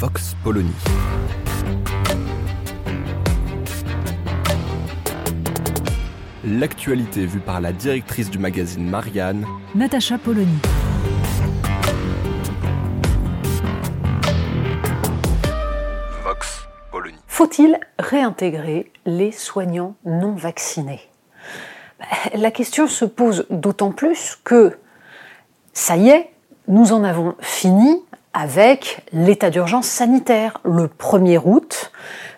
Vox Polony. L'actualité vue par la directrice du magazine Marianne, Natacha Polony. Vox Polony. Faut-il réintégrer les soignants non vaccinés? La question se pose d'autant plus que, ça y est, nous en avons fini avec l'état d'urgence sanitaire. Le 1er août,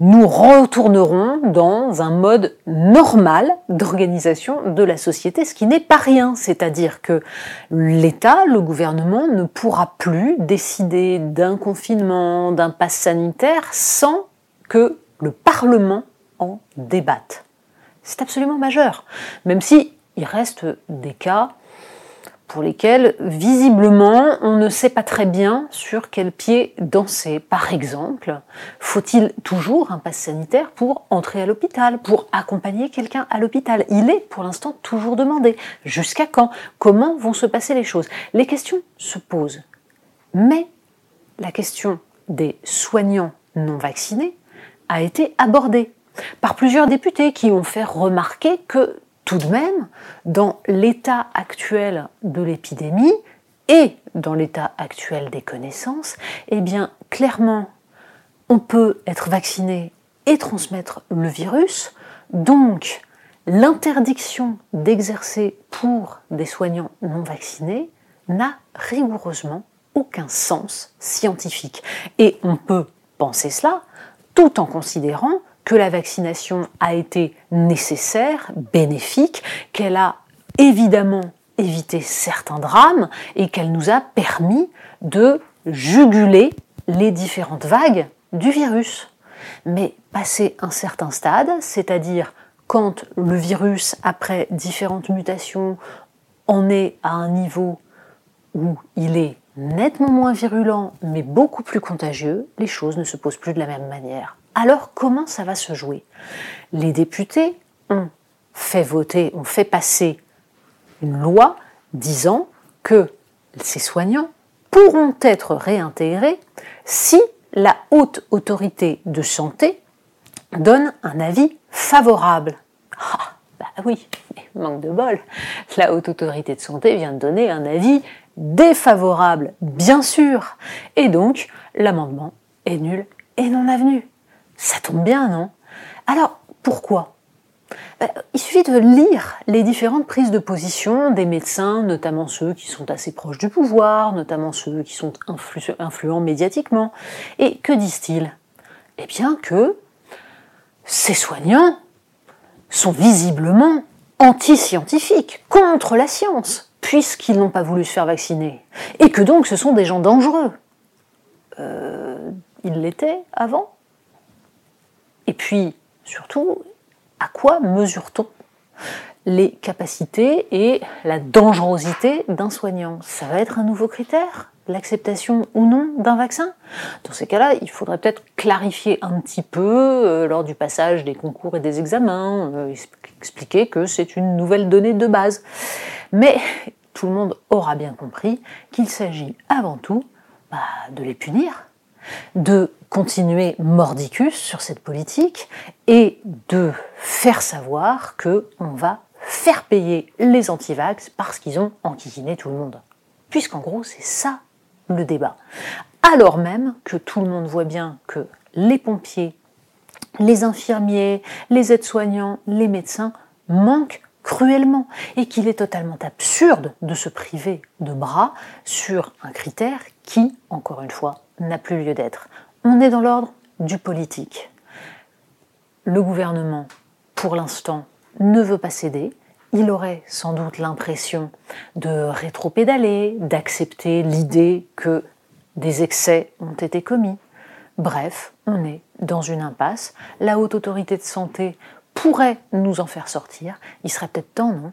nous retournerons dans un mode normal d'organisation de la société, ce qui n'est pas rien. C'est-à-dire que l'État, le gouvernement, ne pourra plus décider d'un confinement, d'un pass sanitaire sans que le Parlement en débatte. C'est absolument majeur, même si il reste des cas pour lesquels visiblement on ne sait pas très bien sur quel pied danser. Par exemple, faut-il toujours un pass sanitaire pour entrer à l'hôpital, pour accompagner quelqu'un à l'hôpital? Il est pour l'instant toujours demandé. Jusqu'à quand? Comment vont se passer les choses? Les questions se posent. Mais la question des soignants non vaccinés a été abordée par plusieurs députés qui ont fait remarquer que tout de même, dans l'état actuel de l'épidémie et dans l'état actuel des connaissances, eh bien, clairement, on peut être vacciné et transmettre le virus. Donc, l'interdiction d'exercer pour des soignants non vaccinés n'a rigoureusement aucun sens scientifique. Et on peut penser cela tout en considérant que la vaccination a été nécessaire, bénéfique, qu'elle a évidemment évité certains drames et qu'elle nous a permis de juguler les différentes vagues du virus. Mais passé un certain stade, c'est-à-dire quand le virus, après différentes mutations, en est à un niveau où il est nettement moins virulent mais beaucoup plus contagieux, les choses ne se posent plus de la même manière. Alors comment ça va se jouer? Les députés ont fait voter, ont fait passer une loi disant que ces soignants pourront être réintégrés si la haute autorité de santé donne un avis favorable. Ah, bah oui, manque de bol. La haute autorité de santé vient de donner un avis défavorable, bien sûr. Et donc, l'amendement est nul et non avenu. Ça tombe bien, non? Alors, pourquoi? Ben, Il suffit de lire les différentes prises de position des médecins, notamment ceux qui sont assez proches du pouvoir, notamment ceux qui sont influ- influents médiatiquement. Et que disent-ils? Eh bien que ces soignants sont visiblement anti-scientifiques, contre la science, puisqu'ils n'ont pas voulu se faire vacciner. Et que donc ce sont des gens dangereux. Euh, ils l'étaient avant? Et puis, surtout, à quoi mesure-t-on les capacités et la dangerosité d'un soignant? Ça va être un nouveau critère? L'acceptation ou non d'un vaccin? Dans ces cas-là, il faudrait peut-être clarifier un petit peu euh, lors du passage des concours et des examens, euh, expliquer que c'est une nouvelle donnée de base. Mais tout le monde aura bien compris qu'il s'agit avant tout bah, de les punir, de continuer mordicus sur cette politique et de faire savoir que on va faire payer les antivax parce qu'ils ont enquiquiné tout le monde. Puisqu'en gros, c'est ça le débat. Alors même que tout le monde voit bien que les pompiers, les infirmiers, les aides-soignants, les médecins manquent cruellement et qu'il est totalement absurde de se priver de bras sur un critère qui, encore une fois, n'a plus lieu d'être. On est dans l'ordre du politique. Le gouvernement, pour l'instant, ne veut pas céder il aurait sans doute l'impression de rétropédaler, d'accepter l'idée que des excès ont été commis. Bref, on est dans une impasse. La haute autorité de santé pourrait nous en faire sortir. Il serait peut-être temps, non?